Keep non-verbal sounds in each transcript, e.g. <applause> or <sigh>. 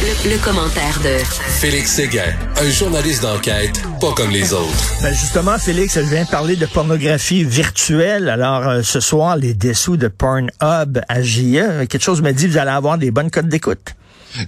Le, le commentaire de Félix Séguin, un journaliste d'enquête pas comme les autres. Ben justement, Félix, je viens de parler de pornographie virtuelle. Alors, euh, ce soir, les dessous de Pornhub à JE. Quelque chose me dit, vous allez avoir des bonnes codes d'écoute.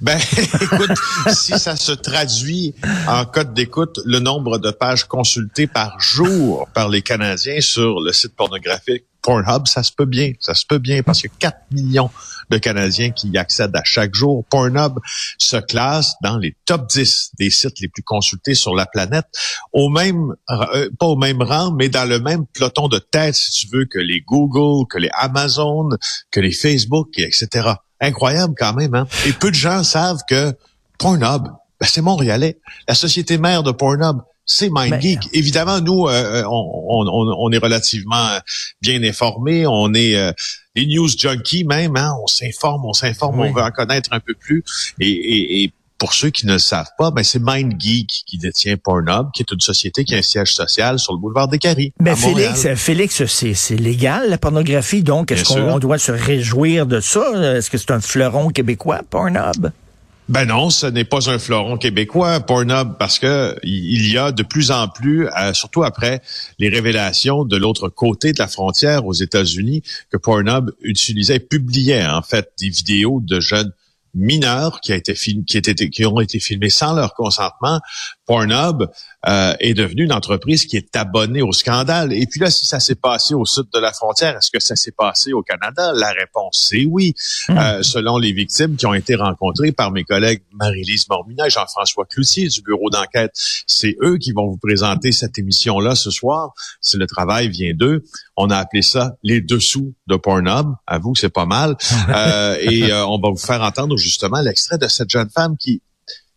Ben, <laughs> écoute, si ça se traduit en code d'écoute, le nombre de pages consultées par jour par les Canadiens sur le site pornographique Pornhub, ça se peut bien, ça se peut bien parce qu'il y a 4 millions de Canadiens qui y accèdent à chaque jour. Pornhub se classe dans les top 10 des sites les plus consultés sur la planète, au même, euh, pas au même rang, mais dans le même peloton de tête, si tu veux, que les Google, que les Amazon, que les Facebook, etc. Incroyable quand même, hein? Et peu de gens savent que Pornhub, ben c'est montréalais. La société mère de Pornhub, c'est MindGeek. Évidemment, nous, euh, on, on, on, est relativement bien informés. On est euh, des news junkies même. Hein? On s'informe, on s'informe, on veut en connaître un peu plus. Et, et, et pour ceux qui ne le savent pas, ben c'est MindGeek qui détient Pornhub, qui est une société qui a un siège social sur le boulevard des Caries. Mais Félix, Félix, c'est légal la pornographie, donc est-ce qu'on doit se réjouir de ça? Est-ce que c'est un fleuron québécois, Pornhub? Ben non, ce n'est pas un fleuron québécois, Pornhub, parce que il y a de plus en plus, euh, surtout après les révélations de l'autre côté de la frontière aux États-Unis, que Pornhub utilisait, publiait en fait des vidéos de jeunes mineurs qui, ont été filmés sans leur consentement. Pornhub euh, est devenu une entreprise qui est abonnée au scandale. Et puis là, si ça s'est passé au sud de la frontière, est-ce que ça s'est passé au Canada? La réponse, c'est oui. Hmm. Euh, selon les victimes qui ont été rencontrées par mes collègues Marie-Lise Mormina et Jean-François Cloutier du bureau d'enquête, c'est eux qui vont vous présenter cette émission-là ce soir. Si le travail vient d'eux, on a appelé ça les dessous de Pornhub. Avoue que c'est pas mal. <laughs> Euh, et on va vous faire entendre justement l'extrait de cette jeune femme qui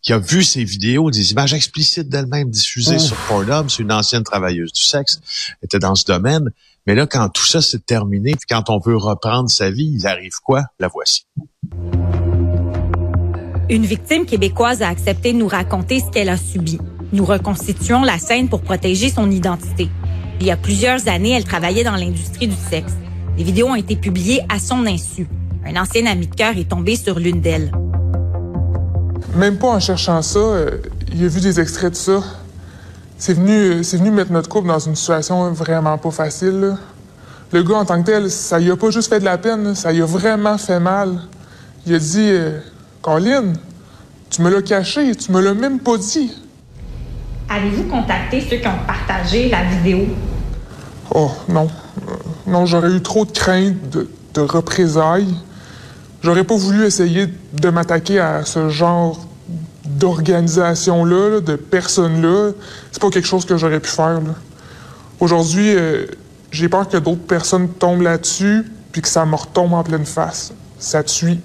qui a vu ces vidéos, des images explicites d'elle-même diffusées sur Pornhub. C'est une ancienne travailleuse du sexe, était dans ce domaine. Mais là, quand tout ça s'est terminé, puis quand on veut reprendre sa vie, il arrive quoi? La voici. Une victime québécoise a accepté de nous raconter ce qu'elle a subi. Nous reconstituons la scène pour protéger son identité. Il y a plusieurs années, elle travaillait dans l'industrie du sexe. Les vidéos ont été publiées à son insu. Un ancien ami de cœur est tombé sur l'une d'elles. Même pas en cherchant ça, euh, il a vu des extraits de ça. C'est venu, euh, c'est venu mettre notre couple dans une situation vraiment pas facile. Le gars, en tant que tel, ça lui a pas juste fait de la peine, ça lui a vraiment fait mal. Il a dit euh, Colin, tu me l'as caché, tu me l'as même pas dit. Avez-vous contacté ceux qui ont partagé la vidéo? Oh, non. non, j'aurais eu trop de crainte de, de représailles. J'aurais pas voulu essayer de m'attaquer à ce genre d'organisation-là, de personnes-là. C'est pas quelque chose que j'aurais pu faire. Aujourd'hui, euh, j'ai peur que d'autres personnes tombent là-dessus puis que ça me retombe en pleine face. Ça suit.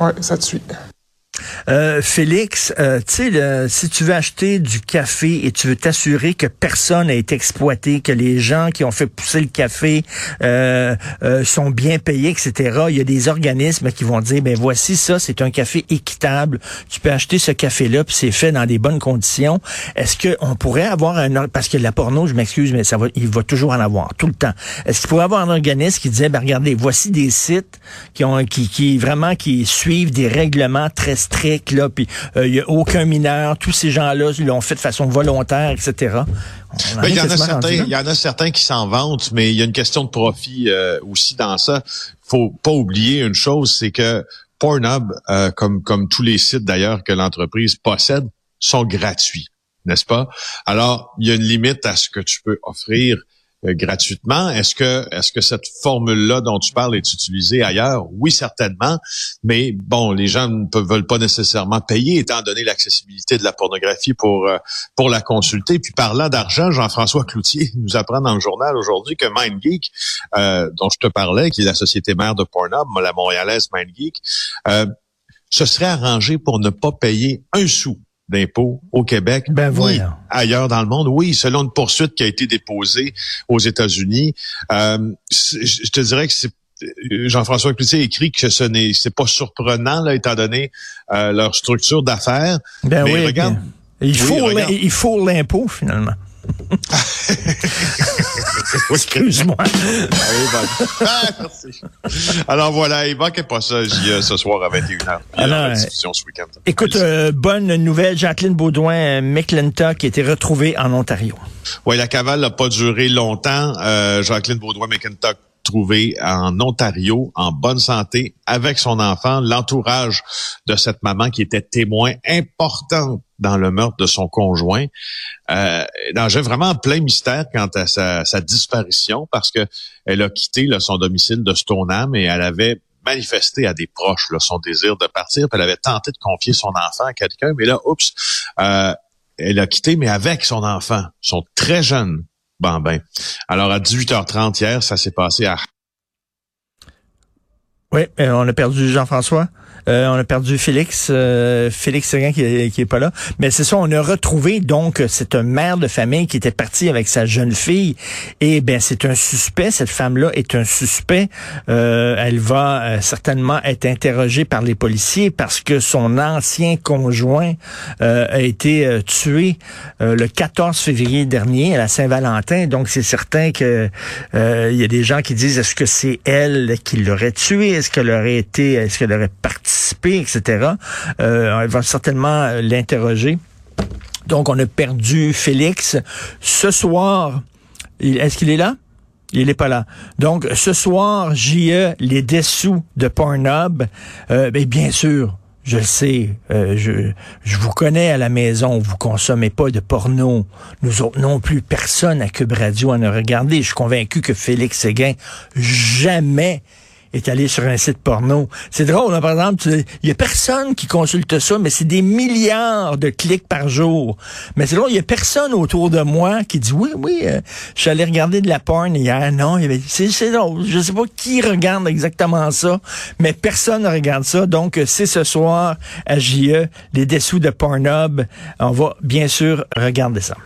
Ouais, ça suit. Euh, Félix, euh, tu si tu veux acheter du café et tu veux t'assurer que personne n'a été exploité, que les gens qui ont fait pousser le café euh, sont bien payés, etc., il y a des organismes qui vont dire, ben voici ça, c'est un café équitable. Tu peux acheter ce café-là, puis c'est fait dans des bonnes conditions. Est-ce qu'on pourrait avoir un... Parce que la porno, je m'excuse, mais ça va, il va toujours en avoir, tout le temps. Est-ce qu'il pourrait avoir un organisme qui disait, ben regardez, voici des sites qui ont qui, qui vraiment qui suivent des règlements très stricts là, puis il euh, n'y a aucun mineur. Tous ces gens-là l'ont fait de façon volontaire, etc. Ben, il y en a certains, il y en a certains qui s'en vantent, mais il y a une question de profit euh, aussi dans ça. Faut pas oublier une chose, c'est que Pornhub, euh, comme comme tous les sites d'ailleurs que l'entreprise possède, sont gratuits, n'est-ce pas? Alors, il y a une limite à ce que tu peux offrir gratuitement. Est-ce que est-ce que cette formule-là dont tu parles est utilisée ailleurs? Oui, certainement. Mais bon, les gens ne veulent pas nécessairement payer étant donné l'accessibilité de la pornographie pour euh, pour la consulter. Puis parlant d'argent, Jean-François Cloutier <laughs> nous apprend dans le journal aujourd'hui que MindGeek, euh, dont je te parlais, qui est la société mère de Pornhub, la montréalaise MindGeek, euh, se serait arrangé pour ne pas payer un sou d'impôts au Québec, ben oui, ailleurs dans le monde. Oui, selon une poursuite qui a été déposée aux États-Unis, euh, je te dirais que c'est Jean-François Cloutier écrit que ce n'est c'est pas surprenant là, étant donné euh, leur structure d'affaires. Ben Mais oui, regarde, il faut il faut l'impôt finalement. <laughs> Excuse-moi. Ah, merci. Alors voilà, il manquait pas ça ce soir à 21h. Alors, ce week-end. Écoute, euh, bonne nouvelle, Jacqueline Baudouin euh, McClintock qui a été retrouvée en Ontario. Oui, la cavale n'a pas duré longtemps. Euh, Jacqueline Baudouin McClintock trouvée en Ontario en bonne santé avec son enfant, l'entourage de cette maman qui était témoin important dans le meurtre de son conjoint. Euh, j'ai vraiment plein mystère quant à sa, disparition parce que elle a quitté son domicile de Stoneham et elle avait manifesté à des proches son désir de partir. elle avait tenté de confier son enfant à quelqu'un, mais là, oups, euh, elle a quitté, mais avec son enfant. Sont très jeunes, ben. Alors, à 18h30 hier, ça s'est passé à... Oui, on a perdu Jean-François. Euh, on a perdu Félix, euh, Félix Seguin qui, qui est pas là. Mais c'est ça, on a retrouvé donc cette mère de famille qui était partie avec sa jeune fille. Et ben c'est un suspect. Cette femme-là est un suspect. Euh, elle va certainement être interrogée par les policiers parce que son ancien conjoint a été tué le 14 février dernier à la Saint-Valentin. Donc c'est certain que il y a des gens qui disent est-ce que c'est elle qui l'aurait tué? Est-ce qu'elle aurait été, est-ce qu'elle aurait parti etc. Euh, elle va certainement l'interroger. Donc, on a perdu Félix. Ce soir, est-ce qu'il est là? Il n'est pas là. Donc, ce soir, JE, les dessous de Pornhub, euh, ben, bien sûr, je le sais, euh, je, je vous connais à la maison, vous consommez pas de porno. Nous autres non plus, personne à Cube Radio en a regardé. Je suis convaincu que Félix Séguin, jamais est allé sur un site porno. C'est drôle, hein, par exemple, il y a personne qui consulte ça, mais c'est des milliards de clics par jour. Mais c'est drôle, il y a personne autour de moi qui dit oui, oui, euh, je suis allé regarder de la porn hier. Non, c'est, drôle. Je sais pas qui regarde exactement ça, mais personne ne regarde ça. Donc, c'est ce soir à JE, les dessous de Pornhub. On va bien sûr regarder ça.